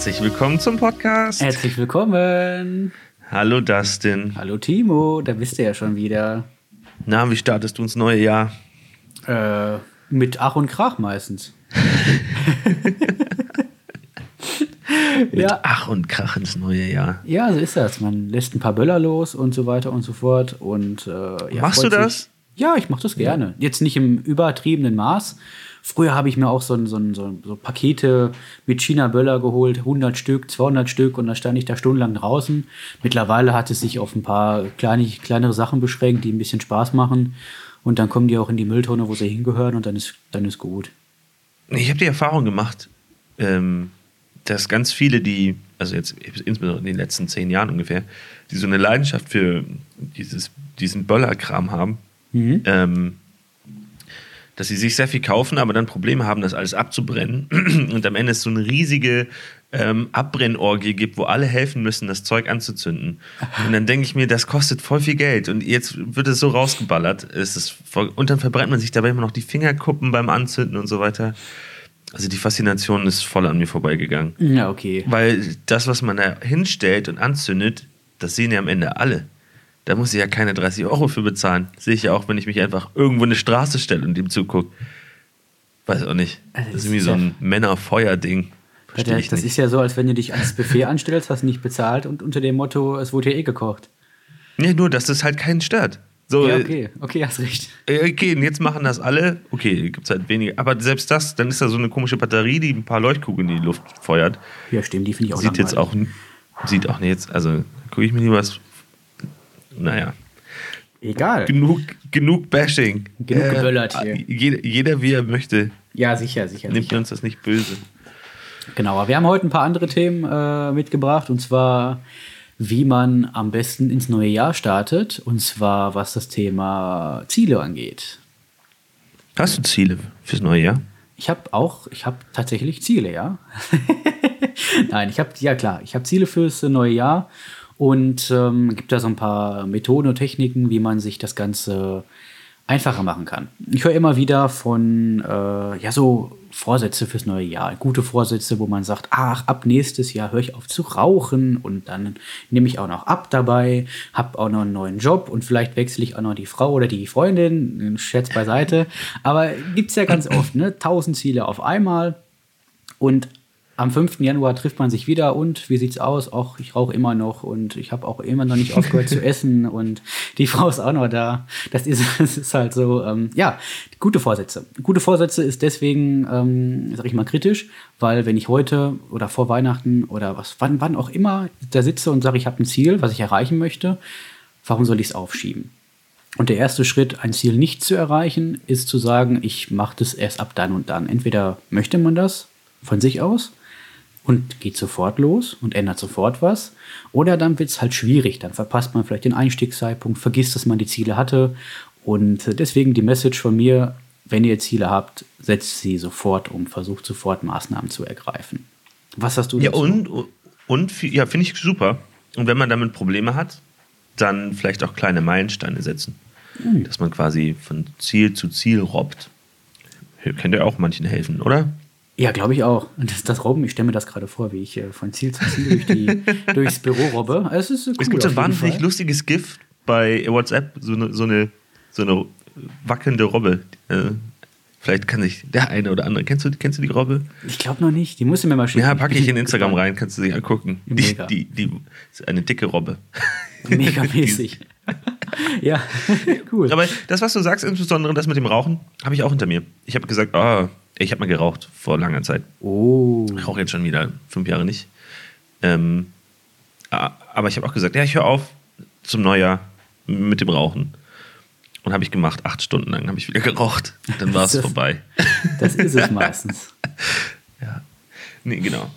Herzlich willkommen zum Podcast. Herzlich willkommen. Hallo Dustin. Hallo Timo, da bist du ja schon wieder. Na, wie startest du ins neue Jahr? Äh, mit Ach und Krach meistens. Mit Ach und Krach ins neue Jahr. Ja, so ist das. Man lässt ein paar Böller los und so weiter und so fort. Und, äh, ja, Machst du das? Sich. Ja, ich mache das gerne. Jetzt nicht im übertriebenen Maß. Früher habe ich mir auch so, ein, so, ein, so, so Pakete mit China-Böller geholt, 100 Stück, 200 Stück und dann stand ich da stundenlang draußen. Mittlerweile hat es sich auf ein paar kleine, kleinere Sachen beschränkt, die ein bisschen Spaß machen. Und dann kommen die auch in die Mülltonne, wo sie hingehören und dann ist, dann ist gut. Ich habe die Erfahrung gemacht, ähm, dass ganz viele, die, also jetzt insbesondere in den letzten zehn Jahren ungefähr, die so eine Leidenschaft für dieses, diesen Böllerkram haben, Mhm. ähm, dass sie sich sehr viel kaufen, aber dann Probleme haben, das alles abzubrennen. Und am Ende es so eine riesige ähm, Abbrennorgie gibt, wo alle helfen müssen, das Zeug anzuzünden. Und dann denke ich mir, das kostet voll viel Geld. Und jetzt wird es so rausgeballert. Es ist voll, und dann verbrennt man sich dabei immer noch die Fingerkuppen beim Anzünden und so weiter. Also die Faszination ist voll an mir vorbeigegangen. Ja, okay. Weil das, was man da hinstellt und anzündet, das sehen ja am Ende alle. Da muss ich ja keine 30 Euro für bezahlen. Sehe ich ja auch, wenn ich mich einfach irgendwo in eine Straße stelle und dem zugucke. Weiß auch nicht. Also Das ist irgendwie so ein Männerfeuer-Ding. Verstehe ich das nicht. ist ja so, als wenn du dich ans Buffet anstellst, hast nicht bezahlt und unter dem Motto, es wurde ja eh gekocht. Nee, nur, dass das halt keinen stört. So, Ja, okay, okay, hast recht. äh, okay, und jetzt machen das alle. Okay, gibt es halt weniger. Aber selbst das, dann ist da so eine komische Batterie, die ein paar Leuchtkugeln in die Luft feuert. Ja, stimmt, die finde ich auch Sieht jetzt langweilig. auch, sieht auch nicht jetzt, also gucke ich mir lieber was. Naja. Egal. Genug, genug Bashing. Genug geböllert hier. Jeder, jeder, wie er möchte. Ja, sicher, sicher. Nimmt sicher. uns das nicht böse. Genau, aber wir haben heute ein paar andere Themen äh, mitgebracht und zwar, wie man am besten ins neue Jahr startet und zwar, was das Thema Ziele angeht. Hast du Ziele fürs neue Jahr? Ich habe auch, ich habe tatsächlich Ziele, ja. Nein, ich habe, ja klar, ich habe Ziele fürs neue Jahr und ähm, gibt da so ein paar Methoden und Techniken, wie man sich das Ganze einfacher machen kann. Ich höre immer wieder von, äh, ja, so Vorsätze fürs neue Jahr. Gute Vorsätze, wo man sagt, ach, ab nächstes Jahr höre ich auf zu rauchen und dann nehme ich auch noch ab dabei, habe auch noch einen neuen Job und vielleicht wechsle ich auch noch die Frau oder die Freundin, Scherz beiseite. Aber gibt's ja ganz oft, ne? Tausend Ziele auf einmal und am 5. Januar trifft man sich wieder und wie sieht's aus? Auch ich rauche immer noch und ich habe auch immer noch nicht aufgehört zu essen und die Frau ist auch noch da. Das ist, das ist halt so, ähm, ja, gute Vorsätze. Gute Vorsätze ist deswegen, ähm, sag ich mal, kritisch, weil wenn ich heute oder vor Weihnachten oder was, wann, wann auch immer da sitze und sage, ich habe ein Ziel, was ich erreichen möchte, warum soll ich es aufschieben? Und der erste Schritt, ein Ziel nicht zu erreichen, ist zu sagen, ich mache das erst ab dann und dann. Entweder möchte man das von sich aus und geht sofort los und ändert sofort was, oder dann wird es halt schwierig. Dann verpasst man vielleicht den Einstiegszeitpunkt, vergisst, dass man die Ziele hatte. Und äh, deswegen die Message von mir, wenn ihr Ziele habt, setzt sie sofort um, versucht sofort Maßnahmen zu ergreifen. Was hast du Ja, und, und ja, finde ich super. Und wenn man damit Probleme hat, dann vielleicht auch kleine Meilensteine setzen. Hm. Dass man quasi von Ziel zu Ziel robbt. Könnte ja auch manchen helfen, oder? Ja, glaube ich auch. Und das, das Robben, ich stelle mir das gerade vor, wie ich äh, von Ziel zu Ziel durch die, durchs Büro robbe. Also, Es, ist, äh, cool, Es gibt so ein wahnsinnig Fall. lustiges GIF bei WhatsApp, so eine, so eine, so eine wackelnde Robbe. Äh, vielleicht kann sich der eine oder andere. Kennst du, kennst du die Robbe? Ich glaube noch nicht. Die musst du mir mal schicken. Ja, packe ich in Instagram rein, kannst du dich angucken. Die, die, die ist eine dicke Robbe. Megamäßig. ja, cool. Aber das, was du sagst, insbesondere das mit dem Rauchen, habe ich auch hinter mir. Ich habe gesagt, ah, ich habe mal geraucht vor langer Zeit. oh. Ich rauche jetzt schon wieder fünf Jahre nicht. Ähm, aber ich habe auch gesagt, ja, ich höre auf zum Neujahr mit dem Rauchen. Und habe ich gemacht, acht Stunden lang habe ich wieder geraucht. Dann war es vorbei. Das ist es meistens. Ja. Nee, genau.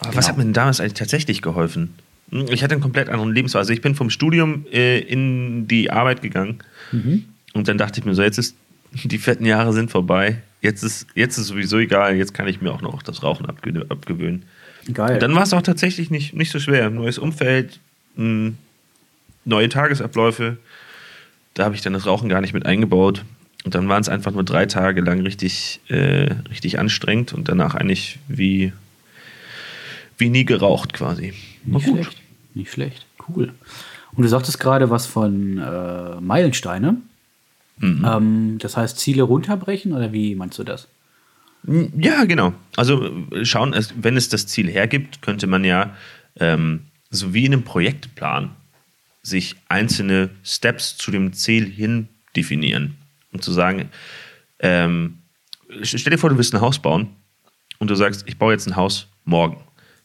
Aber Genau. was hat mir denn damals eigentlich tatsächlich geholfen? Hm, Ich hatte einen komplett anderen Lebensweise. Also ich bin vom Studium äh, in die Arbeit gegangen Mhm. und dann dachte ich mir so, jetzt ist die fetten Jahre sind vorbei. Jetzt ist, jetzt ist sowieso egal, jetzt kann ich mir auch noch das Rauchen abge abgewöhnen. Geil. Und dann war es auch tatsächlich nicht, nicht so schwer. Neues Umfeld, mh, neue Tagesabläufe. Da habe ich dann das Rauchen gar nicht mit eingebaut. Und dann waren es einfach nur drei Tage lang richtig, äh, richtig anstrengend und danach eigentlich wie, wie nie geraucht quasi. Nicht schlecht. Nicht schlecht. Cool. Und du sagtest gerade was von äh, Meilensteine. Mhm. Ähm, das heißt, Ziele runterbrechen oder wie meinst du das? Ja, genau. Also schauen, wenn es das Ziel hergibt, könnte man ja ähm, so wie in einem Projektplan sich einzelne Steps zu dem Ziel hin definieren. Und zu sagen, ähm, stell dir vor, du willst ein Haus bauen und du sagst, ich baue jetzt ein Haus morgen.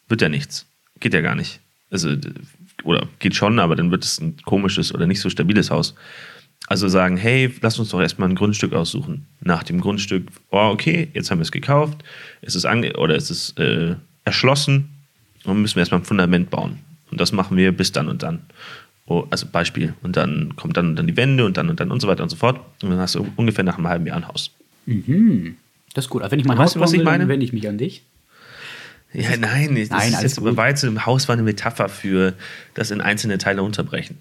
Wird ja nichts. Geht ja gar nicht. Also, oder geht schon, aber dann wird es ein komisches oder nicht so stabiles Haus. Also sagen, hey, lass uns doch erstmal ein Grundstück aussuchen. Nach dem Grundstück, oh, okay, jetzt haben wir es gekauft, es ist ange oder es ist äh, erschlossen und müssen wir erstmal ein Fundament bauen. Und das machen wir bis dann und dann. Oh, also Beispiel. Und dann kommt dann und dann die Wände und dann und dann und so weiter und so fort. Und dann hast du ungefähr nach einem halben Jahr ein Haus. Mhm. Das ist gut. Aber wenn ich mein weißt Haus was ich meine? dann wende ich mich an dich. Ja, nein, das nein, ist jetzt, im Haus war eine Metapher für das in einzelne Teile unterbrechen.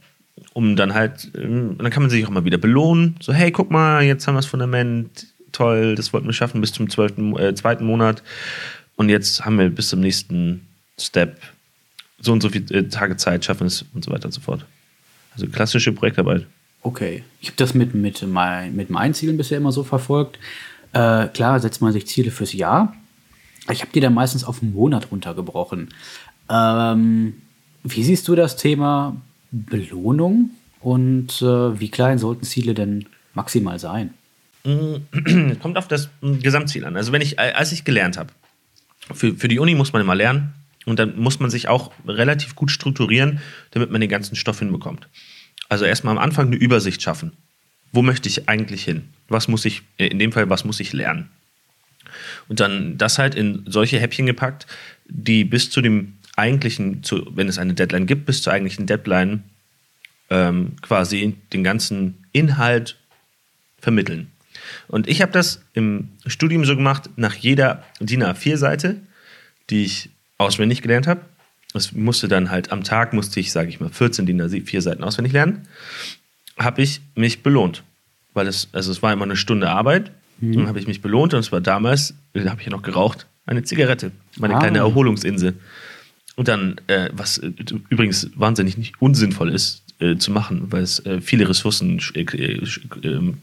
Um dann halt, ähm, dann kann man sich auch mal wieder belohnen. So, hey, guck mal, jetzt haben wir das Fundament, toll, das wollten wir schaffen bis zum zwölften, äh, zweiten Monat. Und jetzt haben wir bis zum nächsten Step so und so viele äh, Tage Zeit, schaffen es und so weiter und so fort. Also klassische Projektarbeit. Okay, ich habe das mit, mit, mein, mit meinen Zielen bisher immer so verfolgt. Äh, klar, setzt man sich Ziele fürs Jahr. Ich habe die dann meistens auf einen Monat runtergebrochen. Ähm, wie siehst du das Thema Belohnung und äh, wie klein sollten Ziele denn maximal sein? Es kommt auf das Gesamtziel an. Also wenn ich, als ich gelernt habe, für, für die Uni muss man immer lernen, und dann muss man sich auch relativ gut strukturieren, damit man den ganzen Stoff hinbekommt. Also erstmal am Anfang eine Übersicht schaffen. Wo möchte ich eigentlich hin? Was muss ich, äh, in dem Fall, was muss ich lernen? Und dann das halt in solche Häppchen gepackt, die bis zu dem eigentlichen, zu, wenn es eine Deadline gibt, bis zur eigentlichen Deadline ähm, quasi den ganzen Inhalt vermitteln. Und ich habe das im Studium so gemacht, nach jeder DIN A4-Seite, die ich auswendig gelernt habe. Es musste dann halt am Tag, musste ich, sage ich mal, 14 DIN A4 Seiten auswendig lernen, habe ich mich belohnt. Weil es, also es war immer eine Stunde Arbeit. Mhm. Dann habe ich mich belohnt und es war damals, da habe ich ja noch geraucht, eine Zigarette, meine ah. kleine Erholungsinsel. Und dann, äh, was äh, übrigens wahnsinnig nicht unsinnvoll ist äh, zu machen, weil es äh, viele Ressourcen äh, ähm,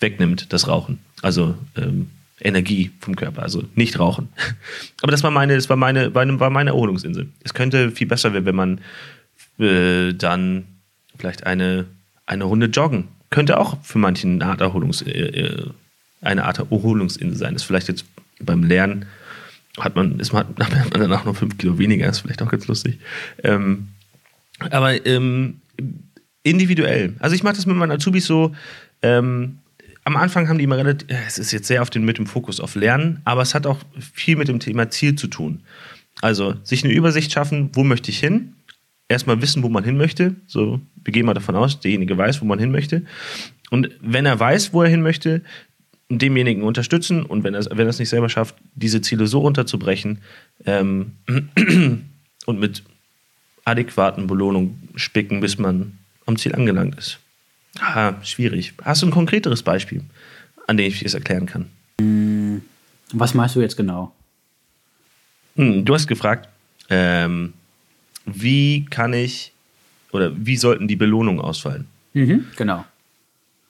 wegnimmt, das Rauchen. Also ähm, Energie vom Körper, also nicht rauchen. Aber das war meine, das war meine, war meine Erholungsinsel. Es könnte viel besser werden, wenn man äh, dann vielleicht eine, eine Runde joggen. Könnte auch für manchen eine Art, Erholungs, äh, äh eine Art Erholungsinsel sein. Das ist vielleicht jetzt beim Lernen hat man, ist man, hat man danach noch fünf Kilo weniger, ist vielleicht auch ganz lustig. Ähm, aber ähm, individuell. Also ich mache das mit meinen Azubis so, ähm, am Anfang haben die immer relativ, es ist jetzt sehr auf den, mit dem Fokus auf Lernen, aber es hat auch viel mit dem Thema Ziel zu tun. Also sich eine Übersicht schaffen, wo möchte ich hin? Erstmal wissen, wo man hin möchte. So, wir gehen mal davon aus, derjenige weiß, wo man hin möchte. Und wenn er weiß, wo er hin möchte, demjenigen unterstützen und wenn er, wenn es nicht selber schafft, diese Ziele so runterzubrechen ähm, und mit adäquaten Belohnungen spicken, bis man am Ziel angelangt ist. Ah, schwierig. Hast du ein konkreteres Beispiel, an dem ich es erklären kann? Hm, was meinst du jetzt genau? Hm, du hast gefragt, ähm, wie kann ich oder wie sollten die Belohnungen ausfallen? Mhm, genau.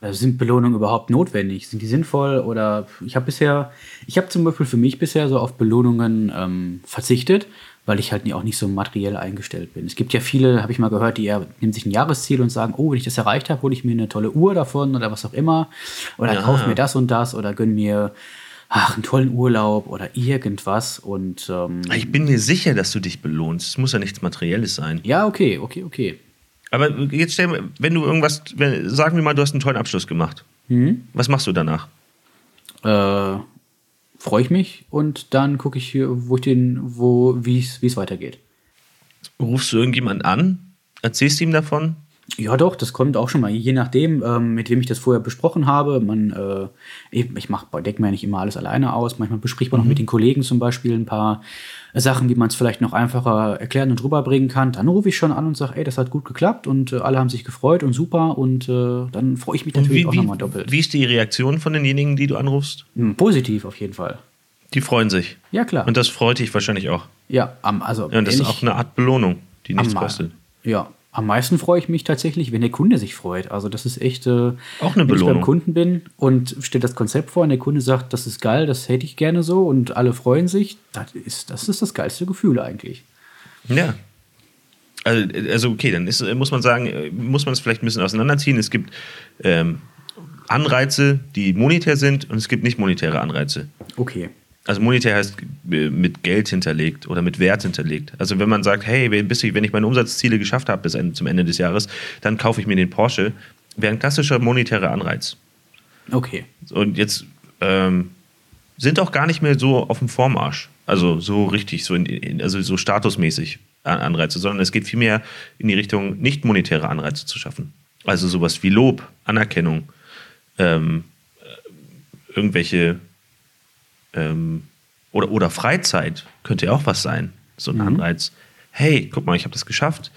Also sind Belohnungen überhaupt notwendig? Sind die sinnvoll? Oder ich habe bisher, ich habe zum Beispiel für mich bisher so auf Belohnungen ähm, verzichtet, weil ich halt auch nicht so materiell eingestellt bin. Es gibt ja viele, habe ich mal gehört, die ja, nehmen sich ein Jahresziel und sagen, oh, wenn ich das erreicht habe, hole ich mir eine tolle Uhr davon oder was auch immer. Oder ja. kaufe mir das und das oder gönn mir ach, einen tollen Urlaub oder irgendwas. Und ähm, ich bin mir sicher, dass du dich belohnst. Es muss ja nichts Materielles sein. Ja, okay, okay, okay. Aber jetzt stell mir, wenn du irgendwas, wenn, sagen wir mal, du hast einen tollen Abschluss gemacht. Mhm. Was machst du danach? Äh, freue ich mich und dann gucke ich, wo ich den, wo, wie es weitergeht. Rufst du irgendjemand an? Erzählst du ihm davon? Ja, doch, das kommt auch schon mal. Je nachdem, ähm, mit wem ich das vorher besprochen habe. Man, äh, ich, ich denke mir ja nicht immer alles alleine aus. Manchmal bespricht man mhm. auch mit den Kollegen zum Beispiel ein paar Sachen, wie man es vielleicht noch einfacher erklären und rüberbringen kann. Dann rufe ich schon an und sage, ey, das hat gut geklappt und äh, alle haben sich gefreut und super. Und äh, dann freue ich mich natürlich wie, auch nochmal doppelt. Wie ist die Reaktion von denjenigen, die du anrufst? Hm, positiv auf jeden Fall. Die freuen sich. Ja, klar. Und das freut dich wahrscheinlich auch. Ja, am, also. Ja, und das ist auch eine Art Belohnung, die nichts kostet. Ja, am meisten freue ich mich tatsächlich, wenn der Kunde sich freut. Also das ist echt. Äh, Auch eine wenn ich beim Belohnung. Kunden bin und stelle das Konzept vor und der Kunde sagt, das ist geil, das hätte ich gerne so und alle freuen sich, das ist das, ist das geilste Gefühl eigentlich. Ja. Also, also okay, dann ist, muss man sagen, muss man es vielleicht ein bisschen auseinanderziehen. Es gibt ähm, Anreize, die monetär sind und es gibt nicht monetäre Anreize. Okay. Also monetär heißt äh, mit Geld hinterlegt oder mit Wert hinterlegt. Also wenn man sagt, hey, wenn ich- meine Umsatzziele geschafft habe bis zum Ende des Jahres, dann kaufe ich mir den Porsche, wäre ein klassischer monetärer Anreiz. Okay. Und jetzt ähm, sind auch gar nicht mehr so auf dem Vormarsch. Also so richtig, so in, also so statusmäßig An- Anreize, sondern es geht vielmehr in die Richtung, nicht monetäre Anreize zu schaffen. Also sowas wie Lob, Anerkennung, ähm, äh, irgendwelche ähm, oder, oder Freizeit könnte ja auch was sein. So ein Anreiz. Hey, guck mal, ich habe das geschafft.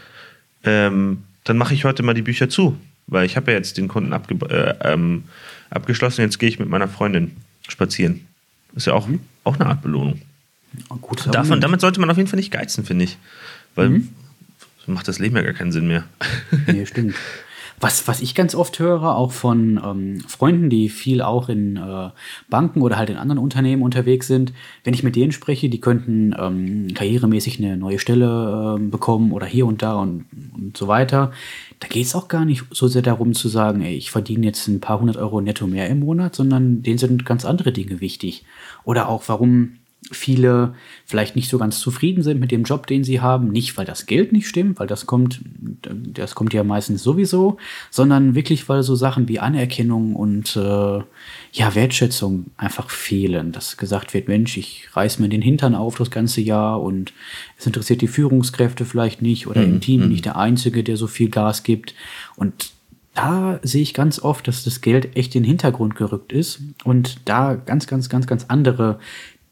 Ähm, dann mache ich heute mal die Bücher zu, weil ich habe ja jetzt den Kunden abge äh, ähm, abgeschlossen. Jetzt gehe ich mit meiner Freundin spazieren. Ist ja auch, auch eine Art Belohnung. Gut, Davon, damit sollte man auf jeden Fall nicht geizen, finde ich. Weil so macht das Leben ja gar keinen Sinn mehr. Nee, stimmt. Was, was ich ganz oft höre, auch von ähm, Freunden, die viel auch in äh, Banken oder halt in anderen Unternehmen unterwegs sind, wenn ich mit denen spreche, die könnten ähm, karrieremäßig eine neue Stelle ähm, bekommen oder hier und da und, und so weiter. Da geht es auch gar nicht so sehr darum zu sagen, ey, ich verdiene jetzt ein paar hundert Euro netto mehr im Monat, sondern denen sind ganz andere Dinge wichtig. Oder auch, warum viele vielleicht nicht so ganz zufrieden sind mit dem Job, den sie haben. Nicht, weil das Geld nicht stimmt, weil das kommt, das kommt ja meistens sowieso, sondern wirklich, weil so Sachen wie Anerkennung und äh, ja, Wertschätzung einfach fehlen. Dass gesagt wird, Mensch, ich reiß mir den Hintern auf das ganze Jahr und es interessiert die Führungskräfte vielleicht nicht oder im Team bin ich der Einzige, der so viel Gas gibt. Und da sehe ich ganz oft, dass das Geld echt in den Hintergrund gerückt ist und da ganz, ganz, ganz, ganz andere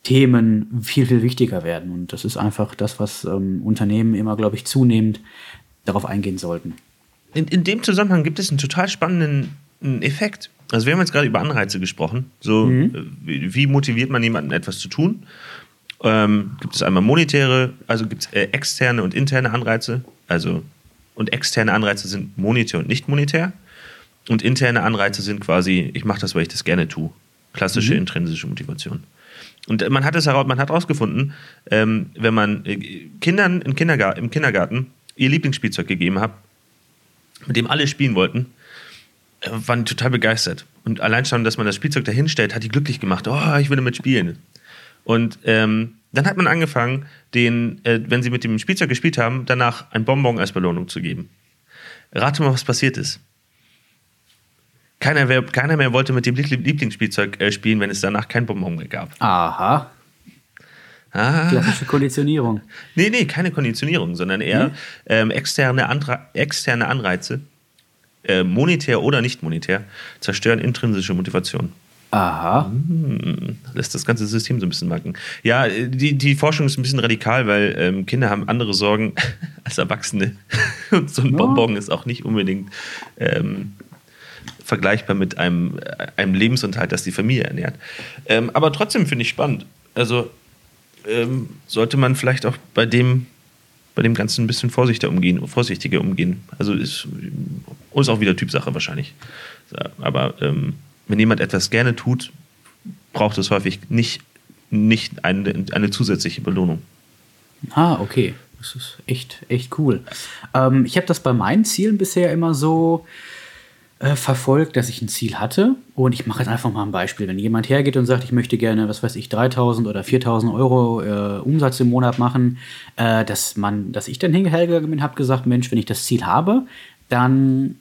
Themen viel, viel wichtiger werden. Und das ist einfach das, was ähm, Unternehmen immer, glaube ich, zunehmend darauf eingehen sollten. In, in dem Zusammenhang gibt es einen total spannenden Effekt. Also wir haben jetzt gerade über Anreize gesprochen. So, äh, wie, wie motiviert man jemanden, etwas zu tun? Ähm, gibt es einmal monetäre, also gibt es äh, externe und interne Anreize. Also, und externe Anreize sind monetär und nicht monetär. Und interne Anreize sind quasi, ich mache das, weil ich das gerne tue. Klassische intrinsische Motivation. Und man hat es herausgefunden, ähm, wenn man äh, Kindern im Kindergarten, im Kindergarten ihr Lieblingsspielzeug gegeben hat, mit dem alle spielen wollten, äh, waren total begeistert. Und allein schon, dass man das Spielzeug dahinstellt, hat die glücklich gemacht. Oh, ich will damit spielen. Und ähm, dann hat man angefangen, den, äh, wenn sie mit dem Spielzeug gespielt haben, danach ein Bonbon als Belohnung zu geben. Rate mal, was passiert ist. Keiner, wer, keiner mehr wollte mit dem Liebl- Lieblingsspielzeug äh, spielen, wenn es danach kein Bonbon mehr gab. Aha, Ah. klassische Konditionierung. Nee, nee, keine Konditionierung, sondern eher ähm, externe, Antra externe Anreize, äh, monetär oder nicht monetär, zerstören intrinsische Motivation. Aha, Hm, lässt das ganze System so ein bisschen macken. Ja, die, die Forschung ist ein bisschen radikal, weil ähm, Kinder haben andere Sorgen als Erwachsene. Und so ein Ja. Bonbon ist auch nicht unbedingt ähm, vergleichbar mit einem, äh, einem Lebensunterhalt, das die Familie ernährt. Ähm, aber trotzdem finde ich spannend. Also ähm, sollte man vielleicht auch bei dem, bei dem Ganzen ein bisschen vorsichtiger umgehen, vorsichtiger umgehen. Also ist, ist auch wieder Typsache wahrscheinlich. Aber ähm, wenn jemand etwas gerne tut, braucht es häufig nicht, nicht eine, eine zusätzliche Belohnung. ah, okay. Das ist echt, echt cool. Ähm, ich habe das bei meinen Zielen bisher immer so äh, verfolgt, dass ich ein Ziel hatte. Und ich mache jetzt einfach mal ein Beispiel. Wenn jemand hergeht und sagt, ich möchte gerne, was weiß ich, 3000 oder 4000 Euro äh, Umsatz im Monat machen, äh, dass, man, dass ich dann hingegangen bin, habe gesagt, Mensch, wenn ich das Ziel habe, dann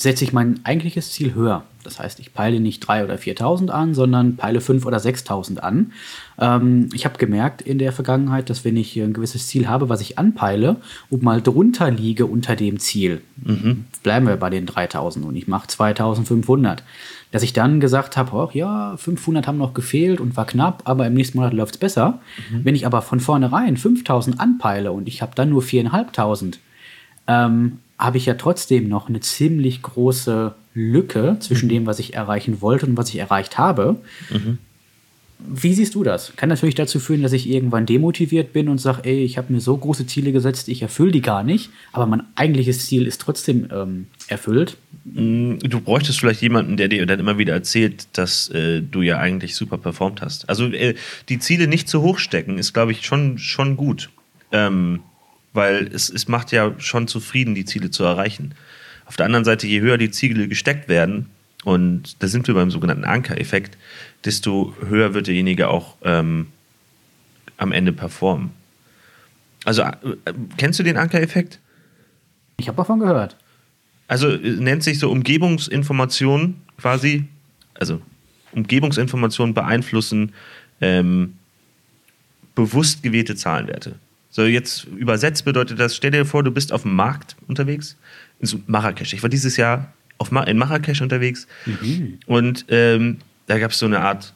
setze ich mein eigentliches Ziel höher. Das heißt, ich peile nicht 3.000 oder 4.000 an, sondern peile 5.000 oder 6.000 an. Ähm, ich habe gemerkt in der Vergangenheit, dass wenn ich ein gewisses Ziel habe, was ich anpeile und mal drunter liege unter dem Ziel, bleiben wir bei den 3.000 und ich mache 2.500, dass ich dann gesagt habe, ja, 500 haben noch gefehlt und war knapp, aber im nächsten Monat läuft es besser. Wenn ich aber von vornherein 5.000 anpeile und ich habe dann nur 4.500, ähm, habe ich ja trotzdem noch eine ziemlich große Lücke zwischen dem, was ich erreichen wollte und was ich erreicht habe. Wie siehst du das? Kann natürlich dazu führen, dass ich irgendwann demotiviert bin und sage, ey, ich habe mir so große Ziele gesetzt, ich erfülle die gar nicht, aber mein eigentliches Ziel ist trotzdem ähm, erfüllt. Mm, du bräuchtest vielleicht jemanden, der dir dann immer wieder erzählt, dass äh, du ja eigentlich super performt hast. Also äh, die Ziele nicht zu hoch stecken, ist, glaube ich, schon, schon gut. Ähm, weil es, es macht ja schon zufrieden, die Ziele zu erreichen. Auf der anderen Seite, je höher die Ziele gesteckt werden, und da sind wir beim sogenannten Anker-Effekt, desto höher wird derjenige auch ähm, am Ende performen. Also, äh, kennst du den Anker-Effekt? Ich habe davon gehört. Also äh, nennt sich so Umgebungsinformation quasi, also Umgebungsinformationen beeinflussen ähm, bewusst gewählte Zahlenwerte. So, jetzt übersetzt bedeutet das, stell dir vor, du bist auf dem Markt unterwegs, in Marrakesch. Ich war dieses Jahr auf Ma in Marrakesch unterwegs mhm. und ähm, da gab es so eine Art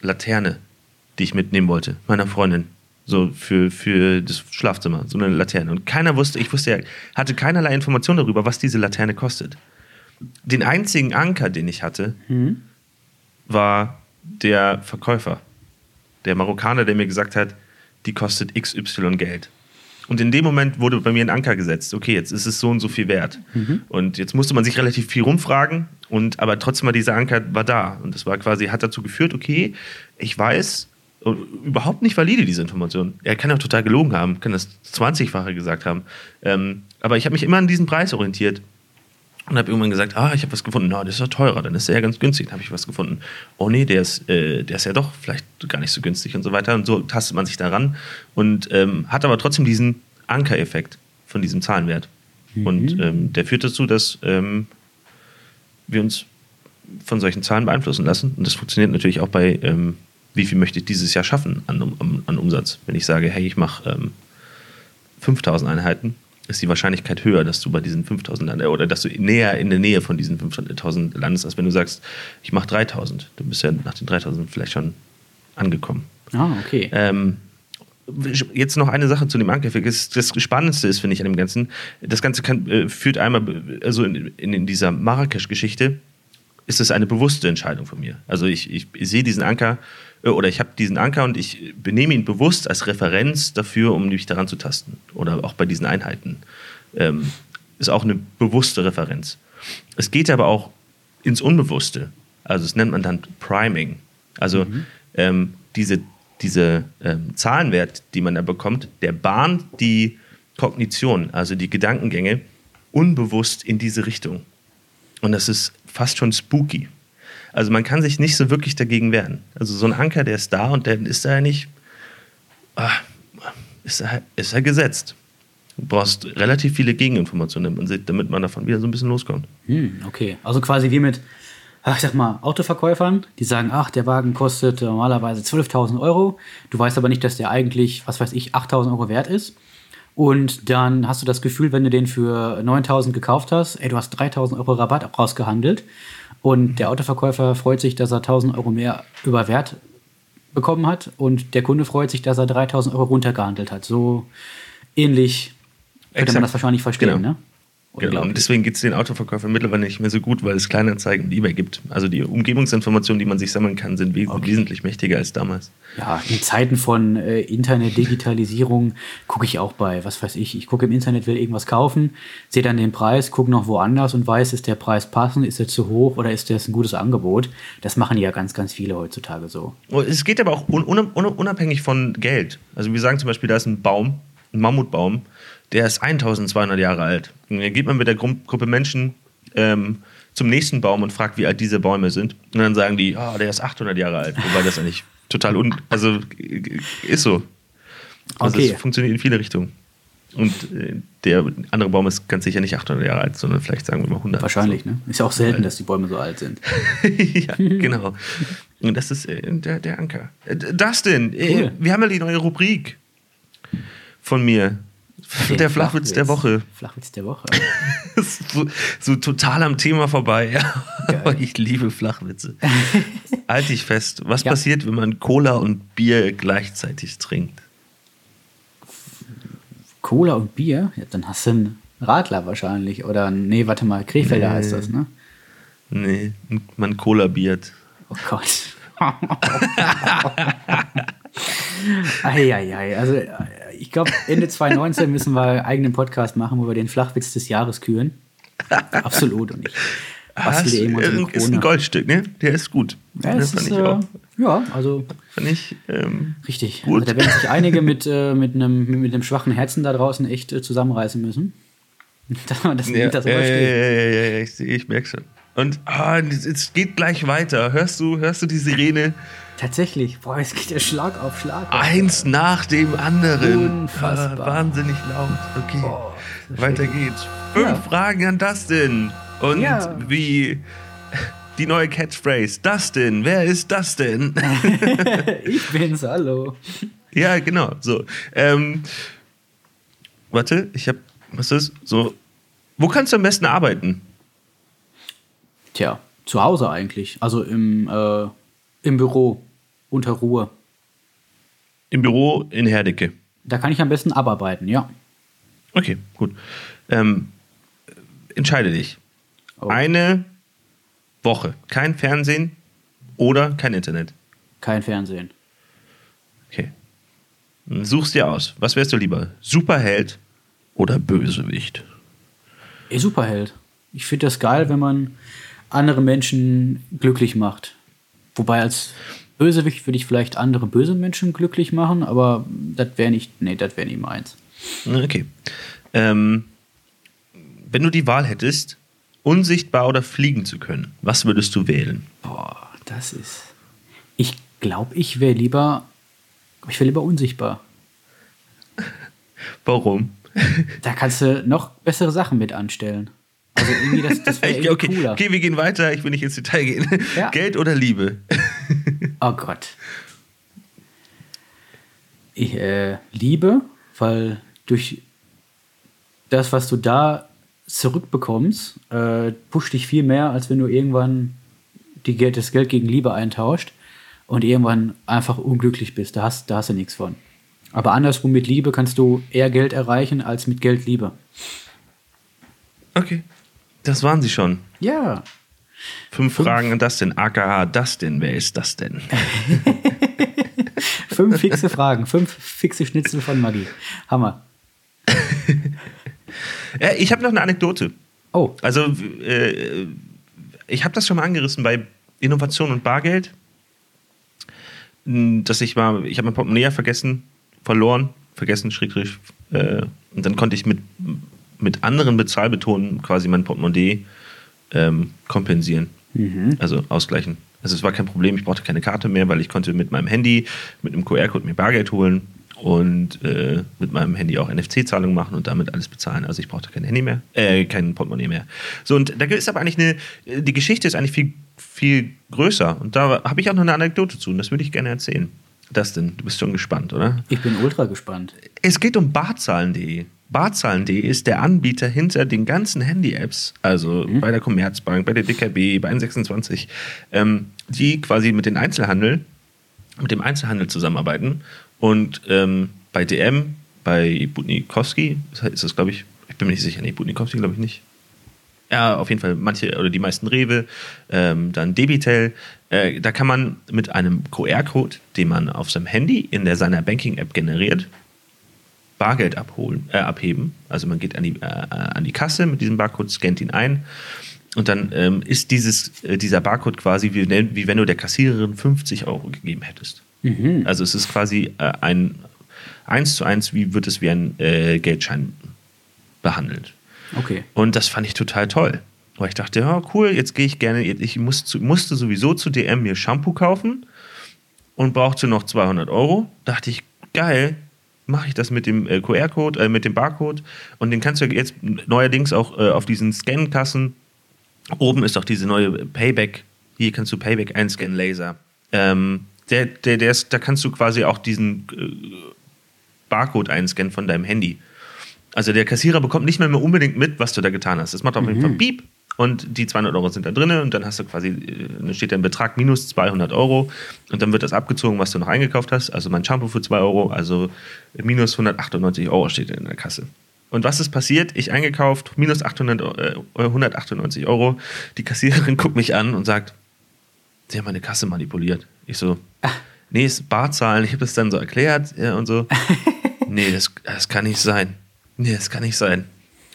Laterne, die ich mitnehmen wollte, meiner Freundin. So für, für das Schlafzimmer, so eine Laterne. Und keiner wusste, ich wusste ja, hatte keinerlei Information darüber, was diese Laterne kostet. Den einzigen Anker, den ich hatte, mhm. war der Verkäufer. Der Marokkaner, der mir gesagt hat, die kostet XY Geld. Und in dem Moment wurde bei mir ein Anker gesetzt. Okay, jetzt ist es so und so viel wert. Mhm. Und jetzt musste man sich relativ viel rumfragen. Und aber trotzdem war dieser Anker war da. Und das war quasi, hat dazu geführt, okay, ich weiß, äh, überhaupt nicht valide, diese Information. Er kann auch total gelogen haben, kann das 20-fache gesagt haben. Ähm, aber ich habe mich immer an diesen Preis orientiert und habe irgendwann gesagt, ah, ich habe was gefunden, na, das ist ja teurer, dann ist der ja ganz günstig, dann habe ich was gefunden. Oh nee, der ist, äh, der ist ja doch vielleicht gar nicht so günstig und so weiter. Und so tastet man sich daran und ähm, hat aber trotzdem diesen Ankereffekt von diesem Zahlenwert. Mhm. Und ähm, der führt dazu, dass ähm, wir uns von solchen Zahlen beeinflussen lassen. Und das funktioniert natürlich auch bei, ähm, wie viel möchte ich dieses Jahr schaffen an, an, an Umsatz. Wenn ich sage, hey, ich mache 5000 ähm, Einheiten, ist die Wahrscheinlichkeit höher, dass du bei diesen 5000 oder dass du näher in der Nähe von diesen 5000 landest, als wenn du sagst, ich mache 3000. Du bist ja nach den 3000 vielleicht schon angekommen. Ah, okay. Ähm, jetzt noch eine Sache zu dem Ankereffekt. Das, das Spannendste ist, finde ich, an dem Ganzen, das Ganze kann, äh, führt einmal, also in, in, in dieser Marrakesch-Geschichte, ist es eine bewusste Entscheidung von mir. Also ich, ich, ich sehe diesen Anker äh, oder ich habe diesen Anker und ich benehme ihn bewusst als Referenz dafür, um mich daran zu tasten. Oder auch bei diesen Einheiten. Ähm, ist auch eine bewusste Referenz. Es geht aber auch ins Unbewusste. Also das nennt man dann Priming. Also mhm. ähm, diese, diese ähm, Zahlenwert, die man da bekommt, der bahnt die Kognition, also die Gedankengänge, unbewusst in diese Richtung. Und das ist fast schon spooky. Also man kann sich nicht so wirklich dagegen wehren. Also so ein Anker, der ist da und der ist da ja nicht, ah, ist er, ist er gesetzt. Du brauchst relativ viele Gegeninformationen, damit man davon wieder so ein bisschen loskommt. Hm, okay, also quasi wie mit, ach, ich sag mal, Autoverkäufern, die sagen, ach, der Wagen kostet normalerweise 12.000 Euro. Du weißt aber nicht, dass der eigentlich, was weiß ich, 8.000 Euro wert ist. Und dann hast du das Gefühl, wenn du den für 9000 gekauft hast, ey, du hast 3000 Euro Rabatt rausgehandelt. Und der Autoverkäufer freut sich, dass er 1000 Euro mehr über Wert bekommen hat. Und der Kunde freut sich, dass er 3000 Euro runtergehandelt hat. So ähnlich könnte Exakt. man das wahrscheinlich verstehen, genau. ne? Genau. Und deswegen geht es den Autoverkäufern mittlerweile nicht mehr so gut, weil es Kleinanzeigen und eBay gibt. Also die Umgebungsinformationen, die man sich sammeln kann, sind wes okay. wesentlich mächtiger als damals. Ja, in Zeiten von äh, Internet-Digitalisierung gucke ich auch bei, was weiß ich, ich gucke im Internet, will irgendwas kaufen, sehe dann den Preis, gucke noch woanders und weiß, ist der Preis passend, ist er zu hoch oder ist das ein gutes Angebot. Das machen ja ganz, ganz viele heutzutage so. Oh, es geht aber auch un unabhängig von Geld. Also wir sagen zum Beispiel, da ist ein Baum, ein Mammutbaum, der ist 1200 Jahre alt. Und dann geht man mit der Gruppe Menschen ähm, zum nächsten Baum und fragt, wie alt diese Bäume sind. Und dann sagen die, oh, der ist 800 Jahre alt. Wobei das eigentlich total un... Also ist so. Also okay. es funktioniert in viele Richtungen. Und äh, der andere Baum ist ganz sicher nicht 800 Jahre alt, sondern vielleicht sagen wir mal 100. Wahrscheinlich, so. ne? Ist ja auch selten, dass die Bäume so alt sind. ja, genau. Und das ist äh, der, der Anker. Äh, Dustin, cool. wir haben ja die neue Rubrik von mir. Der, der Flachwitz, der Woche. Flachwitz der Woche. so, so, total am Thema vorbei. Aber ich liebe Flachwitze. halt dich fest. Was ja. passiert, wenn man Cola und Bier gleichzeitig trinkt? Cola und Bier? Ja, dann hast du einen Radler wahrscheinlich. Oder, nee, warte mal, Krefelder nee. heißt das, ne? Nee, man Cola biert. Oh Gott. Eieiei, also ich glaube, Ende 2019 müssen wir einen eigenen Podcast machen, wo wir den Flachwitz des Jahres küren. Absolut. Und ich bastel irgendwann so ist ein Goldstück, ne? Der ist gut. Ja, das ist, äh, ja also. Fand ich. Ähm, richtig. Gut. Also, da werden sich einige mit, äh, mit, einem, mit einem schwachen Herzen da draußen echt äh, zusammenreißen müssen. Dass man das, ja, das ja, ja, ja, ja, ja, ich, ich merke schon. Und ah, es geht gleich weiter. Hörst du, hörst du die Sirene? Tatsächlich. Boah, es geht ja Schlag auf Schlag. Eins nach dem anderen. Unfassbar. Ah, wahnsinnig laut. Okay. Boah, weiter geht's. Fünf ja. Fragen an Dustin. Und ja. wie die neue Catchphrase. Dustin, wer ist Dustin? ich bin's, hallo. Ja, genau. So. Ähm, warte, ich hab. Was ist? So. Wo kannst du am besten arbeiten? Tja, zu Hause eigentlich. Also im, äh, im Büro, unter Ruhe. Im Büro in Herdecke. Da kann ich am besten abarbeiten, ja. Okay, gut. Ähm, entscheide dich. Oh. Eine Woche. Kein Fernsehen oder kein Internet. Kein Fernsehen. Okay. Suchst dir aus. Was wärst du lieber? Superheld oder Bösewicht? Ey, Superheld. Ich finde das geil, wenn man andere Menschen glücklich macht. Wobei als Bösewicht würde ich vielleicht andere böse Menschen glücklich machen, aber das wäre nicht, nee, das wäre nicht meins. Okay. Ähm, wenn du die Wahl hättest, unsichtbar oder fliegen zu können, was würdest du wählen? Boah, das ist. Ich glaube, ich wäre lieber. Ich wäre lieber unsichtbar. Warum? Da kannst du noch bessere Sachen mit anstellen. Also irgendwie das, das wäre okay, cooler. Okay, wir gehen weiter. Ich will nicht ins Detail gehen. Ja. Geld oder Liebe? oh Gott. Ich, äh, Liebe, weil durch das, was du da zurückbekommst, äh, pusht dich viel mehr, als wenn du irgendwann die Geld, das Geld gegen Liebe eintauscht und irgendwann einfach unglücklich bist. Da hast, da hast du nichts von. Aber andersrum mit Liebe kannst du eher Geld erreichen als mit Geld Liebe. Okay. Das waren sie schon. Ja. Fünf, Fünf. Fragen an das denn. AKA das denn. Wer ist das denn? fünf fixe Fragen. Fünf fixe Schnitzel von Maggie. Hammer. ja, ich habe noch eine Anekdote. Oh. Also, äh, ich habe das schon mal angerissen bei Innovation und Bargeld. Dass ich mal, ich habe mein Portemonnaie vergessen, verloren, vergessen, schrägstrich. Äh, und dann konnte ich mit mit anderen Bezahlbetonen quasi mein Portemonnaie ähm, kompensieren. Mhm. Also ausgleichen. Also es war kein Problem, ich brauchte keine Karte mehr, weil ich konnte mit meinem Handy, mit einem QR-Code mir Bargeld holen und äh, mit meinem Handy auch NFC-Zahlungen machen und damit alles bezahlen. Also ich brauchte kein Handy mehr, äh, kein Portemonnaie mehr. So, und da ist aber eigentlich eine, die Geschichte ist eigentlich viel, viel größer. Und da habe ich auch noch eine Anekdote zu und das würde ich gerne erzählen. Das denn? Du bist schon gespannt, oder? Ich bin ultra gespannt. Es geht um barzahlen.de. Barzahlen.de ist der Anbieter hinter den ganzen Handy-Apps, also mhm. bei der Commerzbank, bei der DKB, bei N26, ähm, die quasi mit dem Einzelhandel, mit dem Einzelhandel zusammenarbeiten. Und ähm, bei DM, bei Budnikowski, ist das, glaube ich, ich bin mir nicht sicher, nee, Budnikowski glaube ich nicht. Ja, auf jeden Fall manche oder die meisten Rewe, ähm, dann Debitel. Äh, da kann man mit einem QR-Code, den man auf seinem Handy in der seiner Banking-App generiert, Bargeld abholen, äh, abheben. Also man geht an die, äh, an die Kasse mit diesem Barcode, scannt ihn ein und dann ähm, ist dieses, äh, dieser Barcode quasi wie, wie, wenn du der Kassiererin 50 Euro gegeben hättest. Mhm. Also es ist quasi äh, ein eins zu eins, wie wird es wie ein äh, Geldschein behandelt. Okay. Und das fand ich total toll. Weil ich dachte, ja, cool, jetzt gehe ich gerne, ich muss zu, musste sowieso zu DM mir Shampoo kaufen und brauchte noch 200 Euro. Dachte ich, geil, mache ich das mit dem äh, QR-Code, äh, mit dem Barcode und den kannst du jetzt neuerdings auch äh, auf diesen Scan-Kassen. Oben ist auch diese neue Payback, hier kannst du Payback einscannen, Laser. Ähm, der, der, der ist, da kannst du quasi auch diesen äh, Barcode einscannen von deinem Handy. Also der Kassierer bekommt nicht mehr, mehr unbedingt mit, was du da getan hast. Das macht auf jeden Fall mhm. Piep und die 200 Euro sind da drin und dann hast du quasi, äh, dann steht da ein Betrag minus 200 Euro und dann wird das abgezogen, was du noch eingekauft hast. Also mein Shampoo für 2 Euro, also minus 198 Euro steht in der Kasse. Und was ist passiert? Ich eingekauft, minus 800, äh, 198 Euro. Die Kassiererin guckt mich an und sagt, sie haben meine Kasse manipuliert. Ich so, nee, ist Barzahlen. Ich habe das dann so erklärt ja, und so. nee, das, das kann nicht sein. Nee, das kann nicht sein.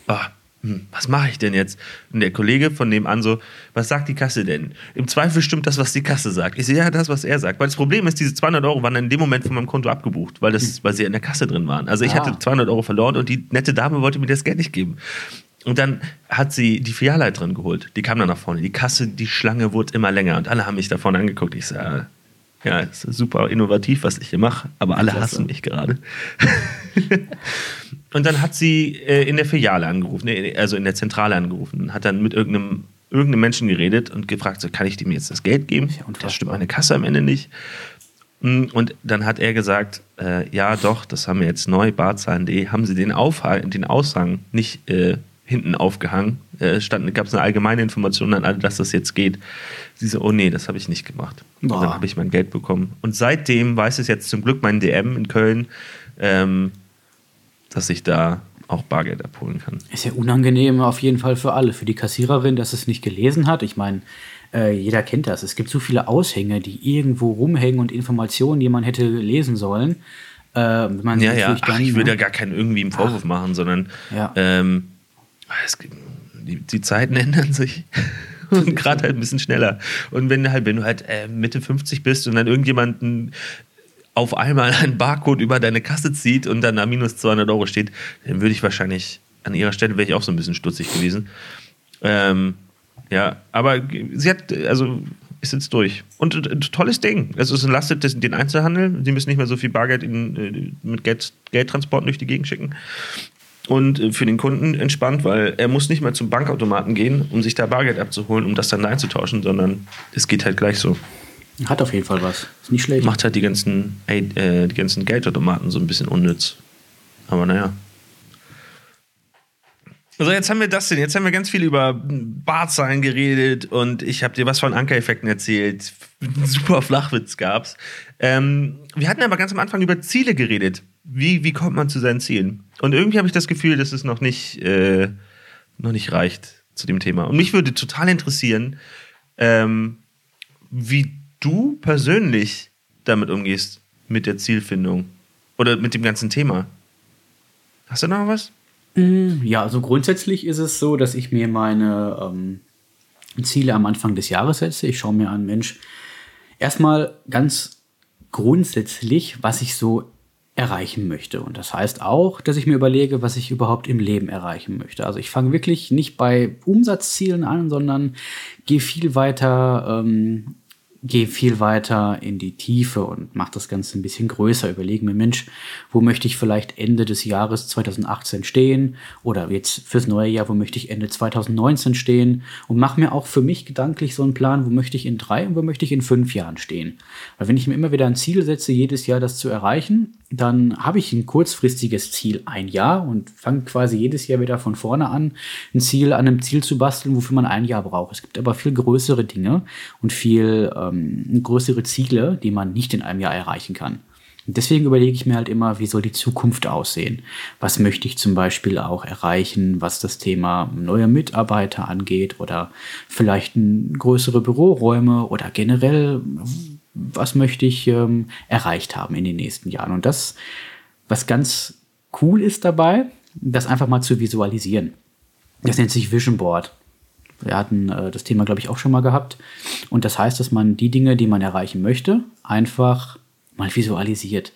Ah, hm, was mache ich denn jetzt? Und der Kollege von nebenan so, was sagt die Kasse denn? Im Zweifel stimmt das, was die Kasse sagt. Ich sehe ja das, was er sagt. Weil das Problem ist, diese 200 Euro waren in dem Moment von meinem Konto abgebucht, weil, das, weil sie in der Kasse drin waren. Also ich Ah. hatte 200 Euro verloren und die nette Dame wollte mir das Geld nicht geben. Und dann hat sie die Filialleiterin geholt. Die kam dann nach vorne. Die Kasse, die Schlange wurde immer länger und alle haben mich da vorne angeguckt. Ich sage, ja, es ist super innovativ, was ich hier mache, aber alle Klasse. hassen mich gerade. Und dann hat sie äh, in der Filiale angerufen, nee, also in der Zentrale angerufen, hat dann mit irgendeinem, irgendeinem Menschen geredet und gefragt, so, kann ich dem jetzt das Geld geben? ja unfassbar. das stimmt meine Kasse am Ende nicht. Mm, Und dann hat er gesagt, äh, ja doch, das haben wir jetzt neu, barzahlen.de, haben sie den, Aufhang, den Aushang nicht äh, hinten aufgehangen. Äh, gab es eine allgemeine Information an alle, dass das jetzt geht. Sie so, oh nee, das habe ich nicht gemacht. Und Boah. dann habe ich mein Geld bekommen. Und seitdem weiß es jetzt zum Glück mein DM in Köln, ähm, dass ich da auch Bargeld abholen kann. Ist ja unangenehm auf jeden Fall für alle. Für die Kassiererin, dass es nicht gelesen hat. Ich meine, äh, jeder kennt das. Es gibt so viele Aushänge, die irgendwo rumhängen und Informationen, die man hätte lesen sollen. Äh, man Ja, ja, Ach, ich will ne? da gar keinen irgendwie einen Vorwurf machen, sondern Ja. ähm, es, die, die Zeiten ändern sich. Und gerade halt ein bisschen schneller. Und wenn halt, wenn du halt äh, Mitte 50 bist und dann irgendjemanden auf einmal einen Barcode über deine Kasse zieht und dann da minus 200 Euro steht, dann würde ich wahrscheinlich, an ihrer Stelle wäre ich auch so ein bisschen stutzig gewesen. Ähm, ja, aber sie hat, also ist jetzt durch. Und äh, tolles Ding. Also es entlastet den Einzelhandel. Sie müssen nicht mehr so viel Bargeld in, äh, mit Geld, Geldtransporten durch die Gegend schicken. Und äh, für den Kunden entspannt, weil er muss nicht mehr zum Bankautomaten gehen, um sich da Bargeld abzuholen, um das dann da einzutauschen, sondern es geht halt gleich so. Hat auf jeden Fall was. Ist nicht schlecht. Macht halt die ganzen, äh, die ganzen Geldautomaten so ein bisschen unnütz. Aber naja. Also jetzt haben wir das denn. Jetzt haben wir ganz viel über Barzahlen geredet und ich habe dir was von Ankereffekten erzählt. Super Flachwitz gab's. Ähm, wir hatten aber ganz am Anfang über Ziele geredet. Wie, wie kommt man zu seinen Zielen? Und irgendwie habe ich das Gefühl, dass es noch nicht, äh, noch nicht reicht zu dem Thema. Und mich würde total interessieren, ähm, wie du persönlich damit umgehst, mit der Zielfindung oder mit dem ganzen Thema. Hast du noch was? Mm, Ja, also grundsätzlich ist es so, dass ich mir meine ähm, Ziele am Anfang des Jahres setze. Ich schaue mir an, Mensch, erstmal ganz grundsätzlich, was ich so erreichen möchte. Und das heißt auch, dass ich mir überlege, was ich überhaupt im Leben erreichen möchte. Also ich fange wirklich nicht bei Umsatzzielen an, sondern gehe viel weiter ähm, gehe viel weiter in die Tiefe und mache das Ganze ein bisschen größer. Überlege mir, Mensch, wo möchte ich vielleicht Ende des Jahres 2018 stehen oder jetzt fürs neue Jahr, wo möchte ich Ende 2019 stehen und mache mir auch für mich gedanklich so einen Plan, wo möchte ich in drei und wo möchte ich in fünf Jahren stehen. Weil wenn ich mir immer wieder ein Ziel setze, jedes Jahr das zu erreichen, dann habe ich ein kurzfristiges Ziel ein Jahr und fange quasi jedes Jahr wieder von vorne an, ein Ziel an einem Ziel zu basteln, wofür man ein Jahr braucht. Es gibt aber viel größere Dinge und viel ähm, größere Ziele, die man nicht in einem Jahr erreichen kann. Und deswegen überlege ich mir halt immer, wie soll die Zukunft aussehen? Was möchte ich zum Beispiel auch erreichen, was das Thema neuer Mitarbeiter angeht oder vielleicht größere Büroräume oder generell, was möchte ich ähm, erreicht haben in den nächsten Jahren? Und das, was ganz cool ist dabei, das einfach mal zu visualisieren. Das nennt sich Vision Board. Wir hatten äh, das Thema, glaube ich, auch schon mal gehabt. Und das heißt, dass man die Dinge, die man erreichen möchte, einfach mal visualisiert.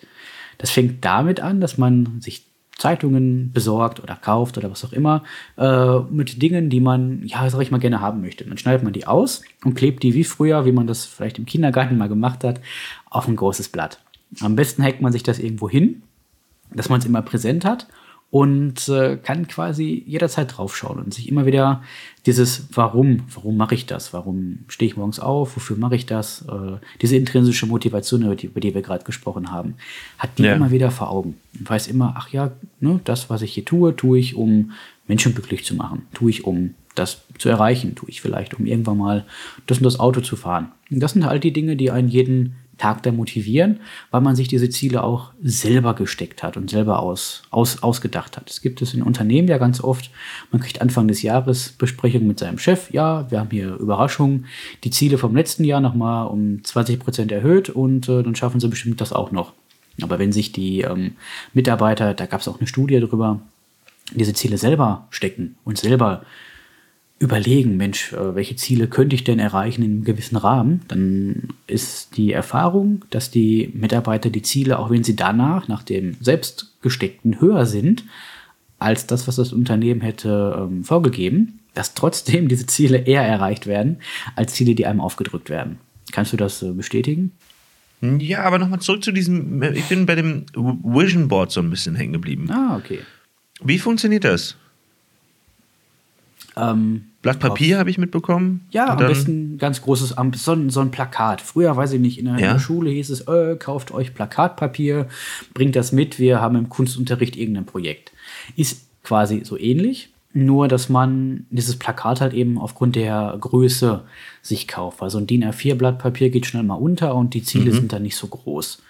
Das fängt damit an, dass man sich Zeitungen besorgt oder kauft oder was auch immer äh, mit Dingen, die man, ja, sag ich mal, gerne haben möchte. Dann schneidet man die aus und klebt die wie früher, wie man das vielleicht im Kindergarten mal gemacht hat, auf ein großes Blatt. Am besten hängt man sich das irgendwo hin, dass man es immer präsent hat und äh, kann quasi jederzeit draufschauen und sich immer wieder dieses Warum, warum mache ich das, warum stehe ich morgens auf, wofür mache ich das, äh, diese intrinsische Motivation, über die, über die wir gerade gesprochen haben, hat die Ja. immer wieder vor Augen und weiß immer, ach ja, ne, das, was ich hier tue, tue ich, um Menschen glücklich zu machen, tue ich, um das zu erreichen, tue ich vielleicht, um irgendwann mal das und das Auto zu fahren. Und das sind halt die Dinge, die einen jeden Tag da motivieren, weil man sich diese Ziele auch selber gesteckt hat und selber aus, aus, ausgedacht hat. Es gibt es in Unternehmen ja ganz oft. Man kriegt Anfang des Jahres Besprechungen mit seinem Chef. Ja, wir haben hier Überraschungen. Die Ziele vom letzten Jahr nochmal um 20 Prozent erhöht und äh, dann schaffen sie bestimmt das auch noch. Aber wenn sich die ähm, Mitarbeiter, da gab es auch eine Studie darüber, diese Ziele selber stecken und selber überlegen, Mensch, äh, welche Ziele könnte ich denn erreichen in einem gewissen Rahmen, dann ist die Erfahrung, dass die Mitarbeiter die Ziele, auch wenn sie danach, nach dem selbstgesteckten, höher sind, als das, was das Unternehmen hätte ähm, vorgegeben, dass trotzdem diese Ziele eher erreicht werden, als Ziele, die einem aufgedrückt werden. Kannst du das äh, bestätigen? Ja, aber nochmal zurück zu diesem, ich bin bei dem Vision Board so ein bisschen hängen geblieben. Ah, okay. Wie funktioniert das? Ähm, Blatt Papier habe ich mitbekommen. Ja, am besten ganz großes, so ein, so ein Plakat. Früher, weiß ich nicht, in der, ja. Schule hieß es, äh, kauft euch Plakatpapier, bringt das mit, wir haben im Kunstunterricht irgendein Projekt. Ist quasi so ähnlich, nur dass man dieses Plakat halt eben aufgrund der Größe sich kauft. Weil so ein DIN A4-Blatt Papier geht schnell mal unter und die Ziele mhm. sind dann nicht so groß.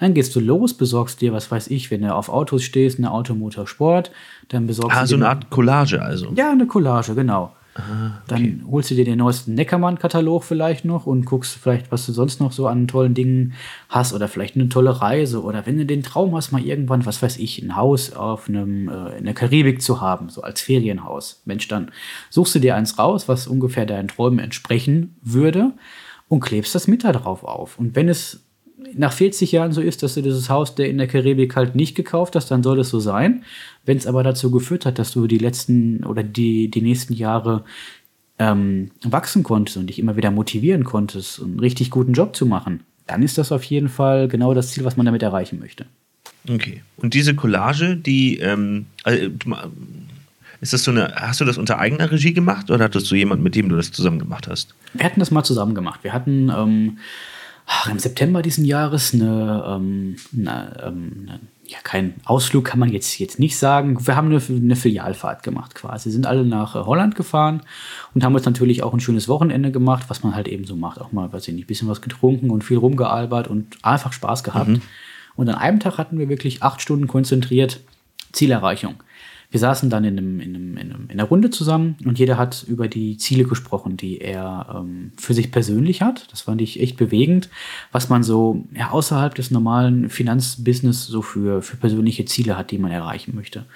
Dann gehst du los, besorgst dir, was weiß ich, wenn du auf Autos stehst, eine Automotorsport, dann besorgst ah, du. so eine Art Collage also. Ja, eine Collage, genau. Ah, okay. Dann holst du dir den neuesten Neckermann-Katalog vielleicht noch und guckst vielleicht, was du sonst noch so an tollen Dingen hast oder vielleicht eine tolle Reise oder wenn du den Traum hast, mal irgendwann, was weiß ich, ein Haus auf einem, äh, in der Karibik zu haben, so als Ferienhaus. Mensch, dann suchst du dir eins raus, was ungefähr deinen Träumen entsprechen würde und klebst das mit da drauf auf. Und wenn es nach 40 Jahren so ist, dass du dieses Haus der in der Karibik halt nicht gekauft hast, dann soll es so sein. Wenn es aber dazu geführt hat, dass du die letzten oder die, die nächsten Jahre ähm, wachsen konntest und dich immer wieder motivieren konntest, einen richtig guten Job zu machen, dann ist das auf jeden Fall genau das Ziel, was man damit erreichen möchte. Okay. Und diese Collage, die ähm, also, ist das so eine, hast du das unter eigener Regie gemacht oder hattest du jemanden, mit dem du das zusammen gemacht hast? Wir hatten das mal zusammen gemacht. Wir hatten ähm, ach, im September diesen Jahres eine, ähm, eine, ähm, eine, ja, kein Ausflug kann man jetzt, jetzt nicht sagen. Wir haben eine, eine Filialfahrt gemacht quasi. Wir sind alle nach äh, Holland gefahren und haben uns natürlich auch ein schönes Wochenende gemacht, was man halt eben so macht. Auch mal, weiß ich nicht, ein bisschen was getrunken und viel rumgealbert und einfach Spaß gehabt. Mhm. Und an einem Tag hatten wir wirklich acht Stunden konzentriert Zielerreichung wir saßen dann in, einem, in, einem, in, einem, in einer Runde zusammen und jeder hat über die Ziele gesprochen, die er ähm, für sich persönlich hat. Das fand ich echt bewegend, was man so ja, außerhalb des normalen Finanzbusiness so für, für persönliche Ziele hat, die man erreichen möchte.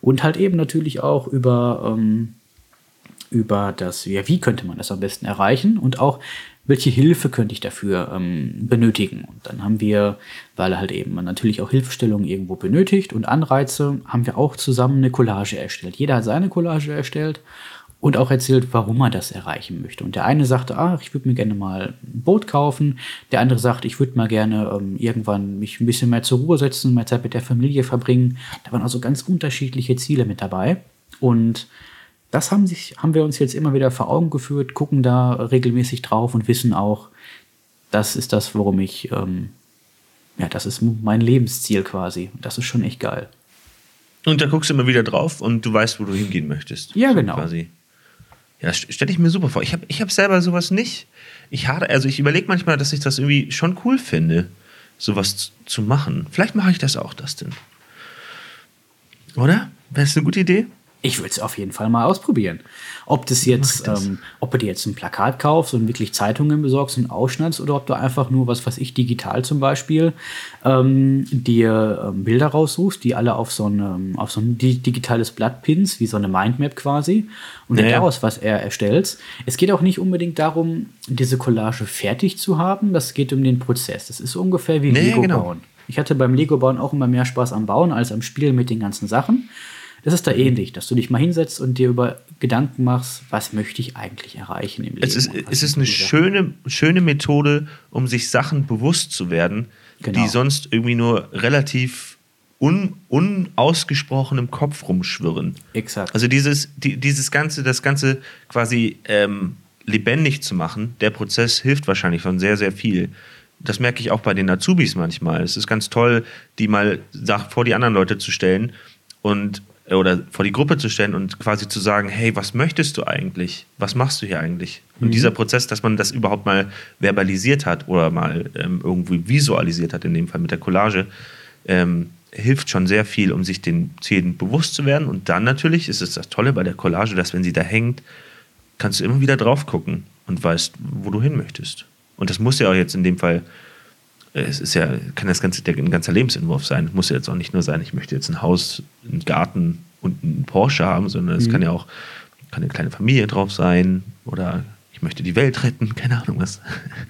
Und halt eben natürlich auch über, ähm, über das, ja, wie könnte man das am besten erreichen und auch welche Hilfe könnte ich dafür ähm, benötigen? Und dann haben wir, weil halt eben man natürlich auch Hilfestellungen irgendwo benötigt und Anreize, haben wir auch zusammen eine Collage erstellt. Jeder hat seine Collage erstellt und auch erzählt, warum er das erreichen möchte. Und der eine sagte, ach, ich würde mir gerne mal ein Boot kaufen. Der andere sagt, ich würde mal gerne ähm, irgendwann mich ein bisschen mehr zur Ruhe setzen, mehr Zeit mit der Familie verbringen. Da waren also ganz unterschiedliche Ziele mit dabei. Und das haben, sich, haben wir uns jetzt immer wieder vor Augen geführt, gucken da regelmäßig drauf und wissen auch, das ist das, worum ich, ähm, ja, das ist mein Lebensziel quasi. Das ist schon echt geil. Und da guckst du immer wieder drauf und du weißt, wo du hingehen möchtest. Ja, so genau. Quasi. Ja, stelle ich mir super vor. Ich habe ich hab selber sowas nicht. Ich hatte, also ich überlege manchmal, dass ich das irgendwie schon cool finde, sowas zu machen. Vielleicht mache ich das auch, das denn. Oder? Wäre das eine gute Idee? Ich würde es auf jeden Fall mal ausprobieren. Ob das jetzt, das. Ähm, ob du dir jetzt ein Plakat kaufst und wirklich Zeitungen besorgst und ausschneidest oder ob du einfach nur, was weiß ich, digital zum Beispiel, ähm, dir ähm, Bilder raussuchst, die alle auf so, ein, auf so ein digitales Blatt pins, wie so eine Mindmap quasi, und naja. daraus was er erstellst. Es geht auch nicht unbedingt darum, diese Collage fertig zu haben, das geht um den Prozess. Das ist ungefähr wie nee, Lego genau. bauen. Ich hatte beim Lego bauen auch immer mehr Spaß am Bauen als am Spielen mit den ganzen Sachen. Das ist da ähnlich, dass du dich mal hinsetzt und dir über Gedanken machst, was möchte ich eigentlich erreichen im Leben. Es ist, es ist eine schöne, schöne Methode, um sich Sachen bewusst zu werden, genau. die sonst irgendwie nur relativ un, unausgesprochen im Kopf rumschwirren. Exakt. Also dieses, die, dieses Ganze, das Ganze quasi ähm, lebendig zu machen, der Prozess hilft wahrscheinlich schon sehr, sehr viel. Das merke ich auch bei den Azubis manchmal. Es ist ganz toll, die mal vor die anderen Leute zu stellen und oder vor die Gruppe zu stellen und quasi zu sagen, hey, was möchtest du eigentlich? Was machst du hier eigentlich? Und Mhm. dieser Prozess, dass man das überhaupt mal verbalisiert hat oder mal ähm, irgendwie visualisiert hat, in dem Fall mit der Collage, ähm, hilft schon sehr viel, um sich den Zielen bewusst zu werden. Und dann natürlich ist es das Tolle bei der Collage, dass wenn sie da hängt, kannst du immer wieder drauf gucken und weißt, wo du hin möchtest. Und das muss ja auch jetzt in dem Fall, es ist ja, kann das ganze, der, ein ganzer Lebensentwurf sein. Muss ja jetzt auch nicht nur sein, ich möchte jetzt ein Haus, einen Garten und einen Porsche haben, sondern es kann ja auch kann eine kleine Familie drauf sein oder ich möchte die Welt retten, keine Ahnung was.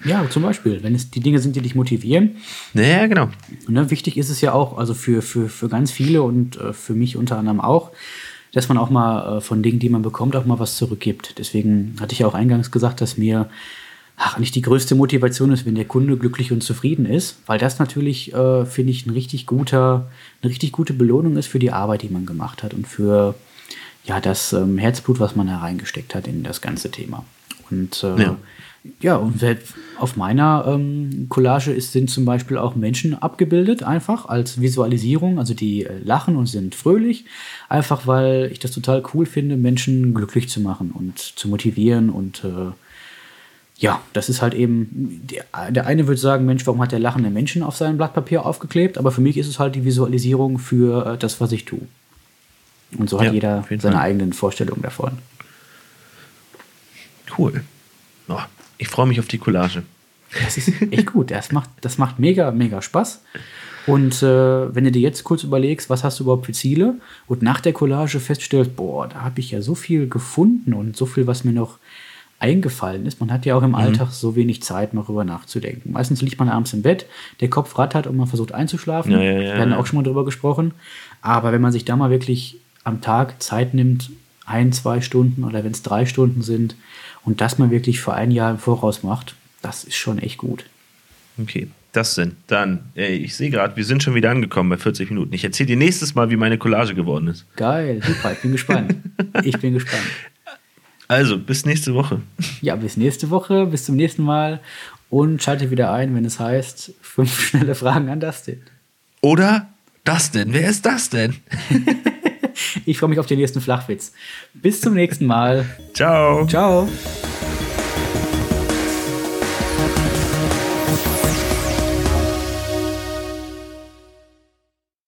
Ja, zum Beispiel, wenn es die Dinge sind, die dich motivieren. naja, genau. Ne, wichtig ist es ja auch, also für, für, für ganz viele und äh, für mich unter anderem auch, dass man auch mal äh, von Dingen, die man bekommt, auch mal was zurückgibt. Deswegen hatte ich ja auch eingangs gesagt, dass mir ach, nicht die größte Motivation ist, wenn der Kunde glücklich und zufrieden ist, weil das natürlich, äh, finde ich, ein richtig guter, eine richtig gute Belohnung ist für die Arbeit, die man gemacht hat und für ja, das ähm, Herzblut, was man da reingesteckt hat in das ganze Thema. Und äh, Ja. ja. und selbst auf meiner ähm, Collage ist, sind zum Beispiel auch Menschen abgebildet, einfach als Visualisierung. Also die äh, lachen und sind fröhlich, einfach weil ich das total cool finde, Menschen glücklich zu machen und zu motivieren. Und äh, ja, das ist halt eben, der, der eine würde sagen, Mensch, warum hat der lachende Menschen auf sein Blatt Papier aufgeklebt? Aber für mich ist es halt die Visualisierung für äh, das, was ich tue. Und so hat Ja, jeder seine Fall. eigenen Vorstellungen davon. Cool. Oh, ich freue mich auf die Collage. Das ist echt gut. Das macht, das macht mega, mega Spaß. Und äh, wenn du dir jetzt kurz überlegst, was hast du überhaupt für Ziele und nach der Collage feststellst, boah, da habe ich ja so viel gefunden und so viel, was mir noch eingefallen ist. Man hat ja auch im Mhm. Alltag so wenig Zeit, noch darüber nachzudenken. Meistens liegt man abends im Bett, der Kopf rattert und man versucht einzuschlafen. Ja, ja, ja, Wir hatten ja. auch schon mal drüber gesprochen. Aber wenn man sich da mal wirklich am Tag Zeit nimmt, ein, zwei Stunden oder wenn es drei Stunden sind und das mal wirklich für ein Jahr im Voraus macht, das ist schon echt gut. Okay, das sind dann, ey, ich sehe gerade, wir sind schon wieder angekommen bei 40 Minuten. Ich erzähle dir nächstes Mal, wie meine Collage geworden ist. Geil, super, ich bin gespannt. Ich bin gespannt. Also, bis nächste Woche. Ja, bis nächste Woche, bis zum nächsten Mal und schalte wieder ein, wenn es heißt, fünf schnelle Fragen an Dustin. Oder das denn? Wer ist das denn? Ich freue mich auf den nächsten Flachwitz. Bis zum nächsten Mal. Ciao. Ciao.